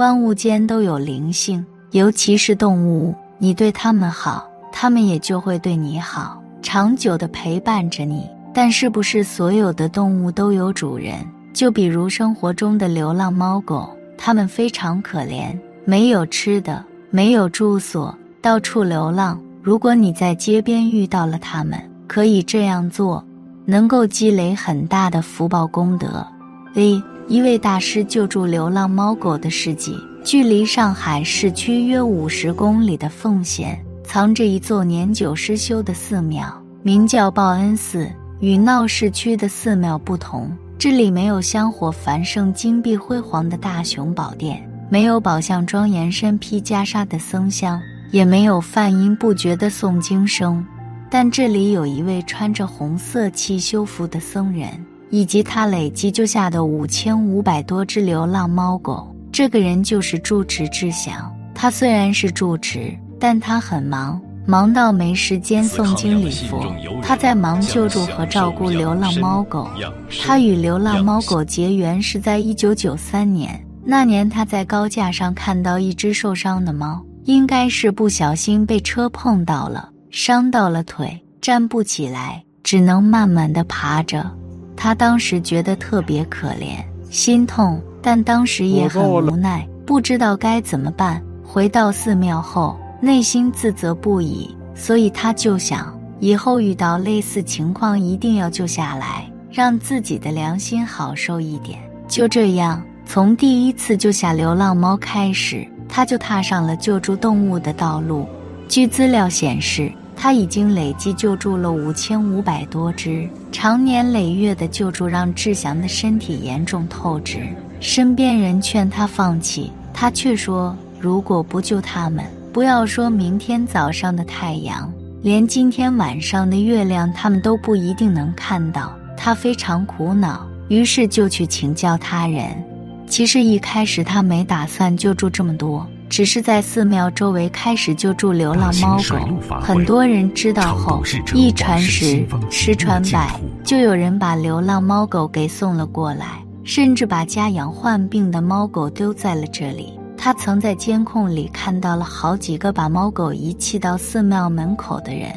万物间都有灵性，尤其是动物，你对它们好，它们也就会对你好，长久的陪伴着你。但是不是所有的动物都有主人？就比如生活中的流浪猫狗，它们非常可怜，没有吃的，没有住所，到处流浪。如果你在街边遇到了它们，可以这样做，能够积累很大的福报功德。A 一位大师救助流浪猫狗的事迹。距离上海市区约五十公里的奉贤，藏着一座年久失修的寺庙，名叫报恩寺。与闹市区的寺庙不同，这里没有香火繁盛、金碧辉煌的大雄宝殿，没有宝相庄严、身披袈裟的僧香，也没有梵音不绝的诵经声。但这里有一位穿着红色汽修服的僧人，以及他累计救下的五千五百多只流浪猫狗。这个人就是住持志祥。他虽然是住持，但他很忙。忙到没时间诵经礼佛，他在忙救助和照顾流浪猫狗。他与流浪猫狗结缘是在一九九三年，那年他在高架上看到一只受伤的猫，应该是不小心被车碰到了，伤到了腿，站不起来，只能慢慢的爬着。他当时觉得特别可怜，心痛，但当时也很无奈，不知道该怎么办。回到寺庙后。内心自责不已，所以他就想，以后遇到类似情况一定要救下来，让自己的良心好受一点。就这样，从第一次救下流浪猫开始，他就踏上了救助动物的道路。据资料显示，他已经累计救助了五千五百多只。长年累月的救助让志祥的身体严重透支，身边人劝他放弃，他却说：“如果不救他们。”不要说明天早上的太阳，连今天晚上的月亮，他们都不一定能看到。他非常苦恼，于是就去请教他人。其实一开始他没打算救助这么多，只是在寺庙周围开始救助流浪猫狗。很多人知道后，一传十，十传百，就有人把流浪猫狗给送了过来，甚至把家养患病的猫狗丢在了这里。他曾在监控里看到了好几个把猫狗遗弃到寺庙门口的人，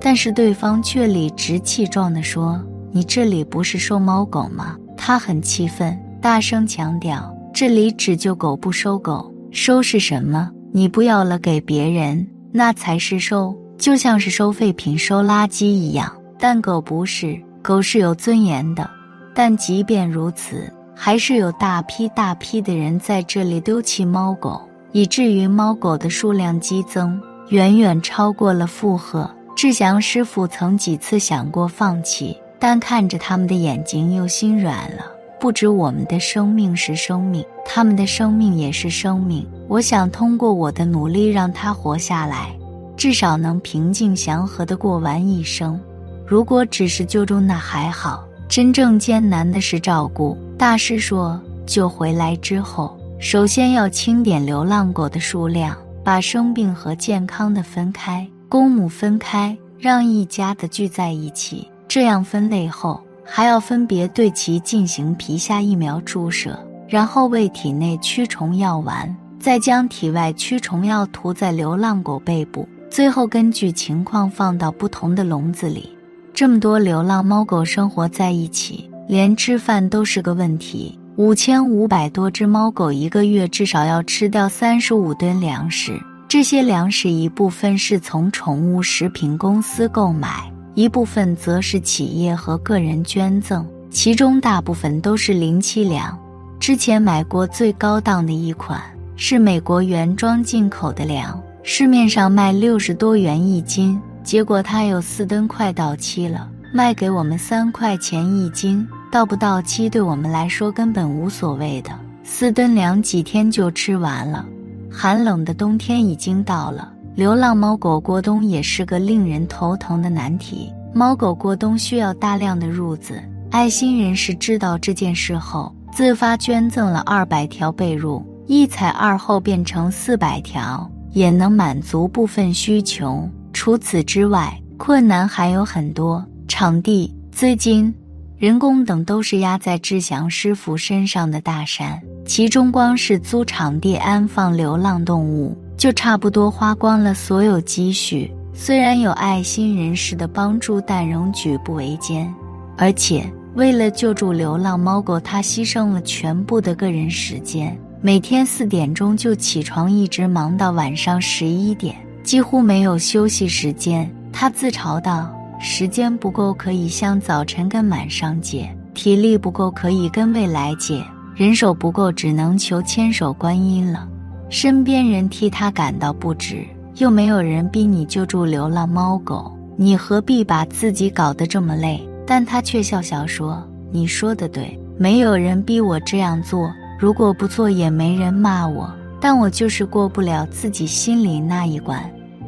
但是对方却理直气壮地说：“你这里不是收猫狗吗？”他很气愤，大声强调：“这里只救狗不收狗，收是什么？你不要了给别人，那才是收，就像是收废品、收垃圾一样。但狗不是，狗是有尊严的。但即便如此。”还是有大批大批的人在这里丢弃猫狗，以至于猫狗的数量激增，远远超过了负荷。志祥师傅曾几次想过放弃，但看着他们的眼睛又心软了。不止我们的生命是生命，他们的生命也是生命。我想通过我的努力让他活下来，至少能平静祥和的过完一生。如果只是救助，那还好。真正艰难的是照顾。大师说，救回来之后，首先要清点流浪狗的数量，把生病和健康的分开，公母分开，让一家的聚在一起。这样分类后，还要分别对其进行皮下疫苗注射，然后喂体内驱虫药丸，再将体外驱虫药涂在流浪狗背部，最后根据情况放到不同的笼子里。这么多流浪猫狗生活在一起，连吃饭都是个问题。五千五百多只猫狗一个月至少要吃掉三十五吨粮食，这些粮食一部分是从宠物食品公司购买，一部分则是企业和个人捐赠，其中大部分都是零七粮。之前买过最高档的一款是美国原装进口的粮，市面上卖六十多元一斤。结果它有四吨快到期了，卖给我们三块钱一斤，到不到期对我们来说根本无所谓的。四吨粮几天就吃完了，寒冷的冬天已经到了，流浪猫狗过冬也是个令人头疼的难题。猫狗过冬需要大量的褥子，爱心人士知道这件事后，自发捐赠了二百条被褥，一采二后变成四百条，也能满足部分需求。除此之外，困难还有很多，场地、资金、人工等都是压在志祥师傅身上的大山。其中光是租场地安放流浪动物，就差不多花光了所有积蓄。虽然有爱心人士的帮助，但仍举步维艰。而且为了救助流浪猫狗，他牺牲了全部的个人时间，每天四点钟就起床，一直忙到晚上十一点，几乎没有休息时间。他自嘲道：“时间不够，可以向早晨跟晚上借；体力不够，可以跟未来借；人手不够，只能求千手观音了。”身边人替他感到不值，又没有人逼你救助流浪猫狗，你何必把自己搞得这么累？但他却笑笑说：“你说的对，没有人逼我这样做，如果不做，也没人骂我。但我就是过不了自己心里那一关。”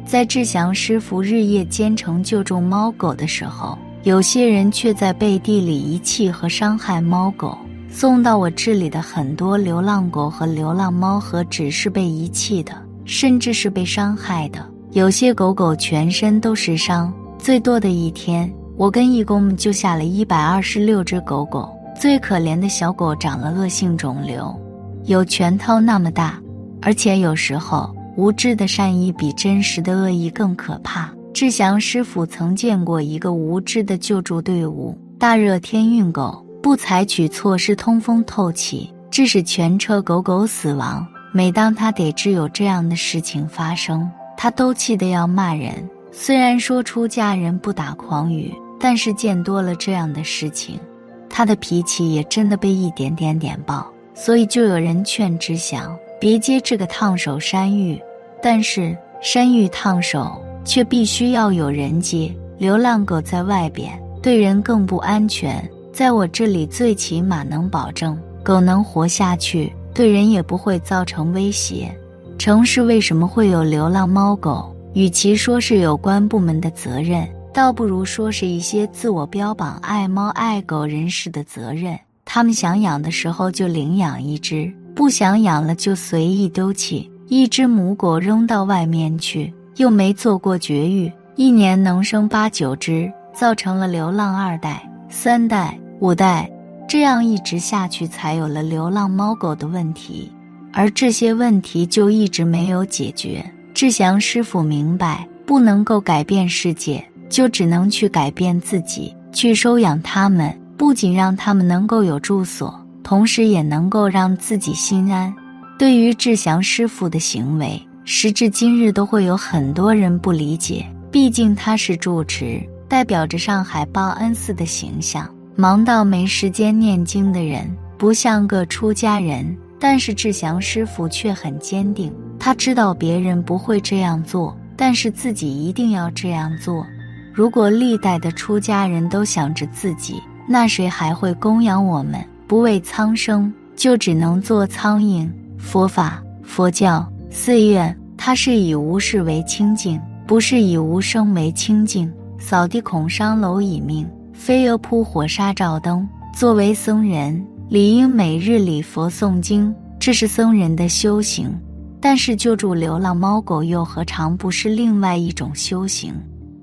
在志祥师傅日夜兼程救助猫狗的时候，有些人却在背地里遗弃和伤害猫狗。送到我这里的很多流浪狗和流浪猫，何止是被遗弃的，甚至是被伤害的。有些狗狗全身都是伤，最多的一天，我跟义工们救下了一百二十六只狗狗。最可怜的小狗长了恶性肿瘤，有拳头那么大，而且有时候。无知的善意比真实的恶意更可怕。志祥师傅曾见过一个无知的救助队伍，大热天运狗，不采取措施通风透气，致使全车狗狗死亡。每当他得知有这样的事情发生，他都气得要骂人。虽然说出家人不打诳语，但是见多了这样的事情，他的脾气也真的被一点点点爆。所以就有人劝志祥别接这个烫手山芋。但是山芋烫手，却必须要有人接。流浪狗在外边对人更不安全，在我这里最起码能保证狗能活下去，对人也不会造成威胁。城市为什么会有流浪猫狗？与其说是有关部门的责任，倒不如说是一些自我标榜爱猫爱狗人士的责任。他们想养的时候就领养一只，不想养了就随意丢弃。一只母狗扔到外面去，又没做过绝育，一年能生八九只，造成了流浪二代、三代、五代，这样一直下去，才有了流浪猫狗的问题。而这些问题就一直没有解决。志祥师傅明白，不能够改变世界，就只能去改变自己，去收养它们，不仅让它们能够有住所，同时也能够让自己心安。对于志祥师傅的行为，时至今日都会有很多人不理解。毕竟他是住持，代表着上海报恩寺的形象，忙到没时间念经的人，不像个出家人。但是志祥师傅却很坚定，他知道别人不会这样做，但是自己一定要这样做。如果历代的出家人都想着自己，那谁还会供养我们？不为苍生，就只能做苍蝇。佛法、佛教、寺院，它是以无事为清净，不是以无声为清净。扫地恐伤蝼蚁命，飞蛾扑火杀照灯。作为僧人，理应每日礼佛诵经，这是僧人的修行。但是救助流浪猫狗，又何尝不是另外一种修行？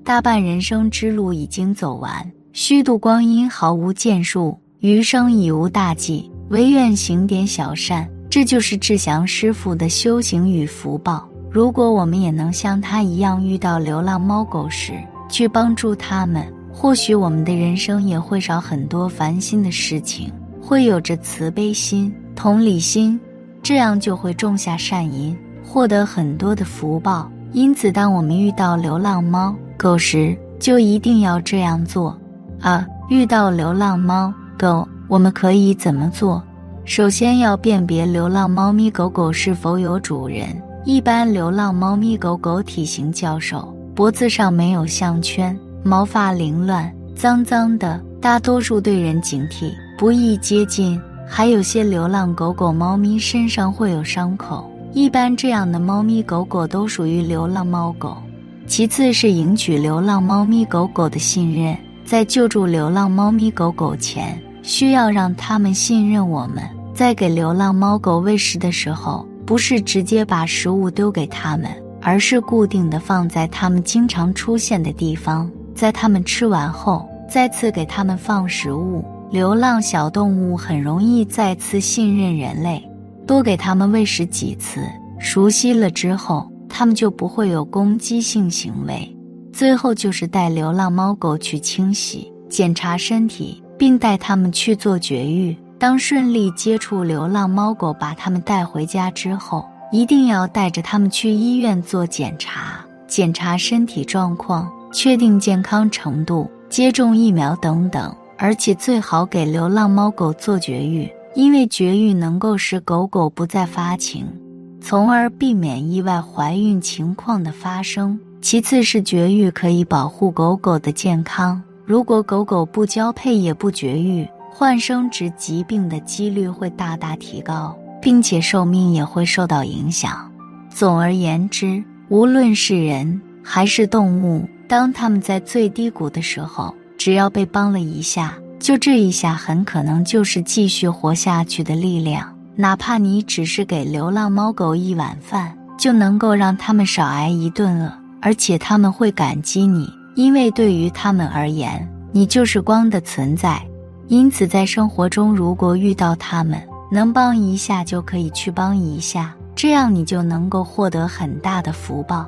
大半人生之路已经走完，虚度光阴毫无建树，余生已无大计，唯愿行点小善。这就是志祥师傅的修行与福报。如果我们也能像他一样，遇到流浪猫狗时去帮助他们，或许我们的人生也会少很多烦心的事情，会有着慈悲心、同理心，这样就会种下善因，获得很多的福报。因此，当我们遇到流浪猫狗时，就一定要这样做。啊，遇到流浪猫狗，我们可以怎么做？首先要辨别流浪猫咪狗狗是否有主人。一般流浪猫咪狗狗体型较瘦，脖子上没有项圈，毛发凌乱、脏脏的，大多数对人警惕，不易接近。还有些流浪狗狗、猫咪身上会有伤口，一般这样的猫咪狗狗都属于流浪猫狗。其次是赢取流浪猫咪狗狗的信任，在救助流浪猫咪狗狗前。需要让他们信任我们，在给流浪猫狗喂食的时候，不是直接把食物丢给他们，而是固定的放在它们经常出现的地方，在它们吃完后，再次给它们放食物。流浪小动物很容易再次信任人类，多给它们喂食几次，熟悉了之后，它们就不会有攻击性行为。最后就是带流浪猫狗去清洗、检查身体，并带它们去做绝育。当顺利接触流浪猫狗，把它们带回家之后，一定要带着它们去医院做检查，检查身体状况，确定健康程度，接种疫苗等等。而且最好给流浪猫狗做绝育，因为绝育能够使狗狗不再发情，从而避免意外怀孕情况的发生。其次是绝育可以保护狗狗的健康。如果狗狗不交配也不绝育，患生殖疾病的几率会大大提高，并且寿命也会受到影响。总而言之，无论是人还是动物，当它们在最低谷的时候，只要被帮了一下，就这一下很可能就是继续活下去的力量。哪怕你只是给流浪猫狗一碗饭，就能够让它们少挨一顿饿。而且他们会感激你，因为对于他们而言，你就是光的存在。因此，在生活中，如果遇到他们，能帮一下就可以去帮一下，这样你就能够获得很大的福报。